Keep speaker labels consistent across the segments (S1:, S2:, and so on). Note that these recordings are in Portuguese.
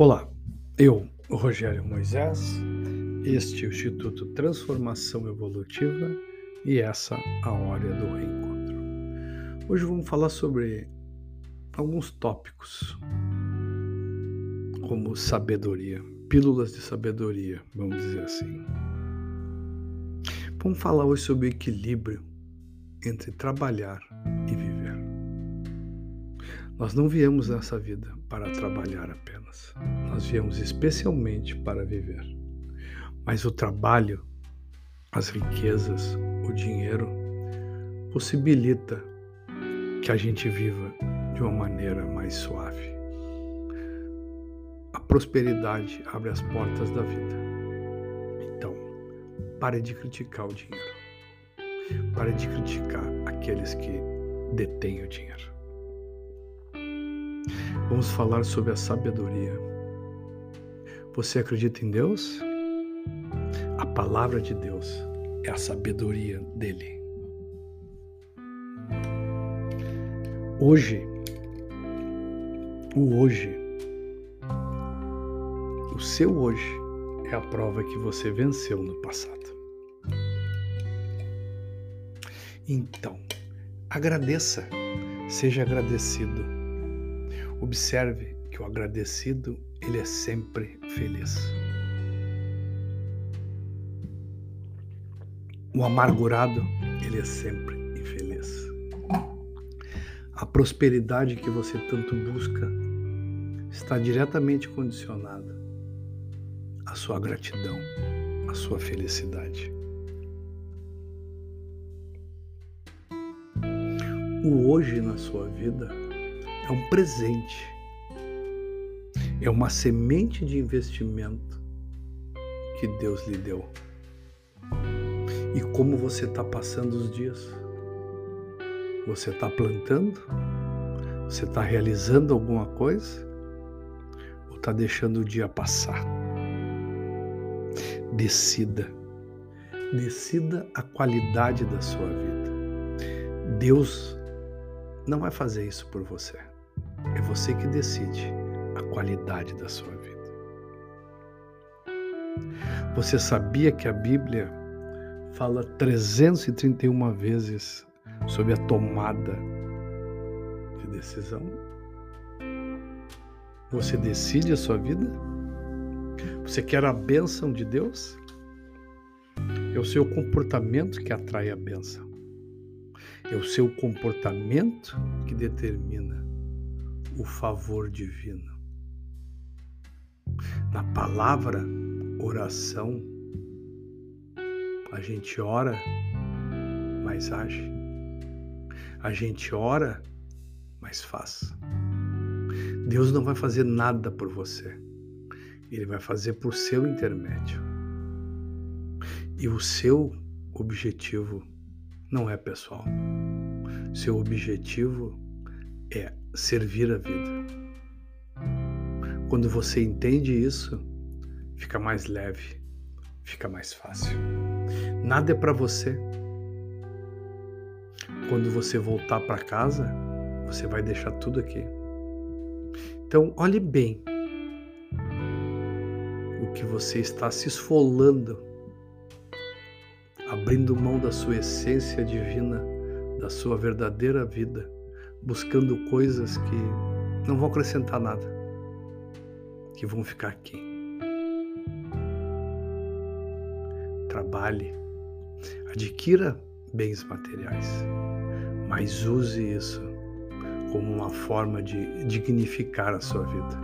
S1: Olá, eu, Rogério Moisés, este é o Instituto Transformação Evolutiva e essa a hora do reencontro. Hoje vamos falar sobre alguns tópicos, como sabedoria, pílulas de sabedoria, vamos dizer assim. Vamos falar hoje sobre o equilíbrio entre trabalhar e viver. Nós não viemos nessa vida para trabalhar apenas. Nós viemos especialmente para viver. Mas o trabalho, as riquezas, o dinheiro possibilita que a gente viva de uma maneira mais suave. A prosperidade abre as portas da vida. Então, pare de criticar o dinheiro. Pare de criticar aqueles que detêm o dinheiro. Vamos falar sobre a sabedoria. Você acredita em Deus? A palavra de Deus é a sabedoria dele. Hoje, o hoje, o seu hoje é a prova que você venceu no passado. Então, agradeça, seja agradecido Observe que o agradecido, ele é sempre feliz. O amargurado, ele é sempre infeliz. A prosperidade que você tanto busca está diretamente condicionada à sua gratidão, à sua felicidade. O hoje na sua vida é um presente, é uma semente de investimento que Deus lhe deu. E como você está passando os dias? Você está plantando? Você está realizando alguma coisa? Ou está deixando o dia passar? Decida. Decida a qualidade da sua vida. Deus não vai fazer isso por você. É você que decide a qualidade da sua vida. Você sabia que a Bíblia fala 331 vezes sobre a tomada de decisão? Você decide a sua vida? Você quer a bênção de Deus? É o seu comportamento que atrai a bênção. É o seu comportamento que determina o favor divino. Na palavra oração, a gente ora, mas age. A gente ora, mas faz. Deus não vai fazer nada por você. Ele vai fazer por seu intermédio. E o seu objetivo não é pessoal. Seu objetivo é servir a vida. Quando você entende isso, fica mais leve, fica mais fácil. Nada é para você. Quando você voltar para casa, você vai deixar tudo aqui. Então, olhe bem o que você está se esfolando, abrindo mão da sua essência divina, da sua verdadeira vida buscando coisas que não vão acrescentar nada, que vão ficar aqui. Trabalhe, adquira bens materiais, mas use isso como uma forma de dignificar a sua vida,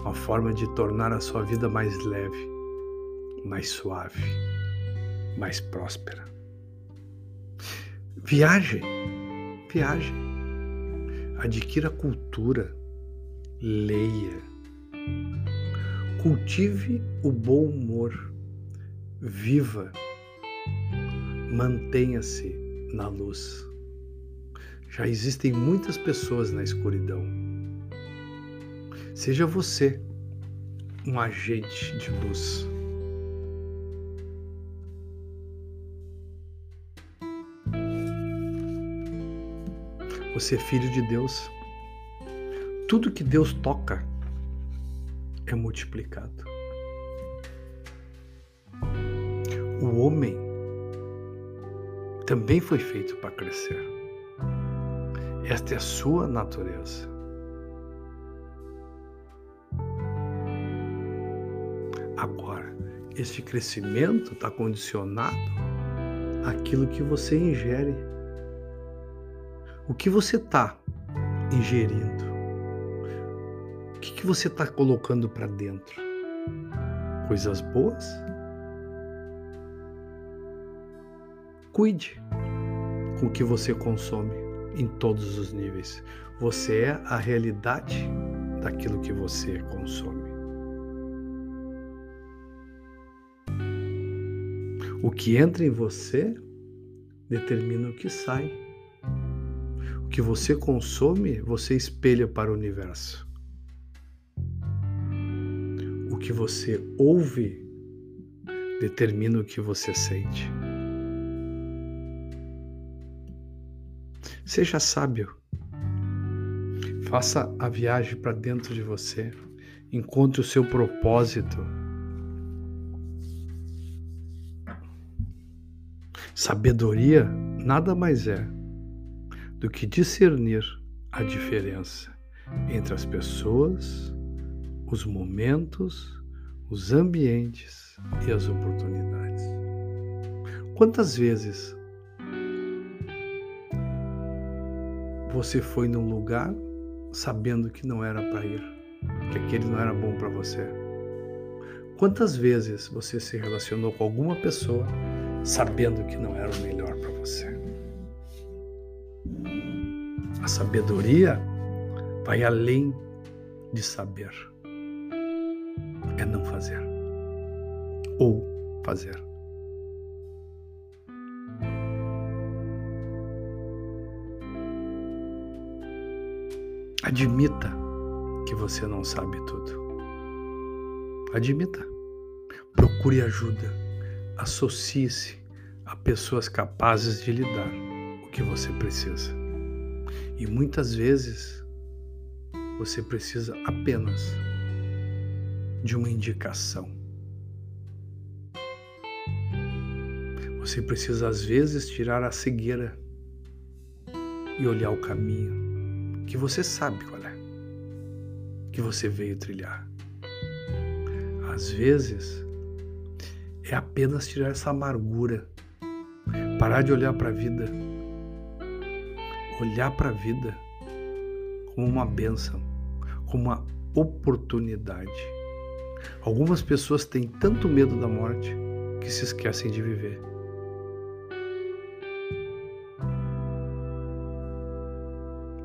S1: uma forma de tornar a sua vida mais leve, mais suave, mais próspera. Viaje, viaje adquira cultura, leia, cultive o bom humor, viva, mantenha-se na luz. Já existem muitas pessoas na escuridão. Seja você um agente de luz. Você é filho de Deus. Tudo que Deus toca é multiplicado. O homem também foi feito para crescer. Esta é a sua natureza. Agora, este crescimento está condicionado àquilo que você ingere. O que você está ingerindo? O que, que você está colocando para dentro? Coisas boas? Cuide com o que você consome em todos os níveis. Você é a realidade daquilo que você consome. O que entra em você determina o que sai. O que você consome, você espelha para o universo. O que você ouve determina o que você sente. Seja sábio. Faça a viagem para dentro de você. Encontre o seu propósito Sabedoria nada mais é do que discernir a diferença entre as pessoas, os momentos, os ambientes e as oportunidades. Quantas vezes você foi num lugar sabendo que não era para ir, que aquele não era bom para você? Quantas vezes você se relacionou com alguma pessoa sabendo que não era o melhor para você. A sabedoria vai além de saber. É não fazer ou fazer. Admita que você não sabe tudo. Admita. Procure ajuda associe-se a pessoas capazes de lhe dar o que você precisa. E muitas vezes você precisa apenas de uma indicação. Você precisa às vezes tirar a cegueira e olhar o caminho que você sabe qual é, que você veio trilhar. Às vezes é apenas tirar essa amargura, parar de olhar para a vida, olhar para a vida como uma benção, como uma oportunidade. Algumas pessoas têm tanto medo da morte que se esquecem de viver.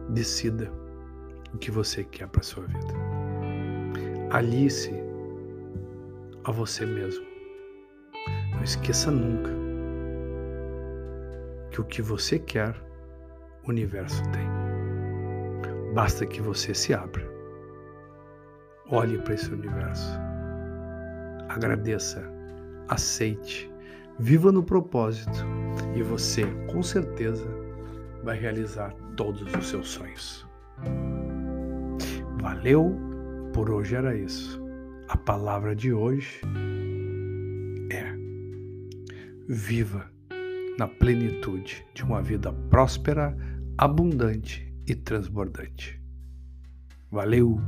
S1: Decida o que você quer para sua vida. Alice a você mesmo. Não esqueça nunca que o que você quer, universo tem. Basta que você se abra. Olhe para esse universo. Agradeça, aceite, viva no propósito e você, com certeza, vai realizar todos os seus sonhos. Valeu, por hoje era isso. A palavra de hoje viva na plenitude de uma vida próspera, abundante e transbordante. Valeu!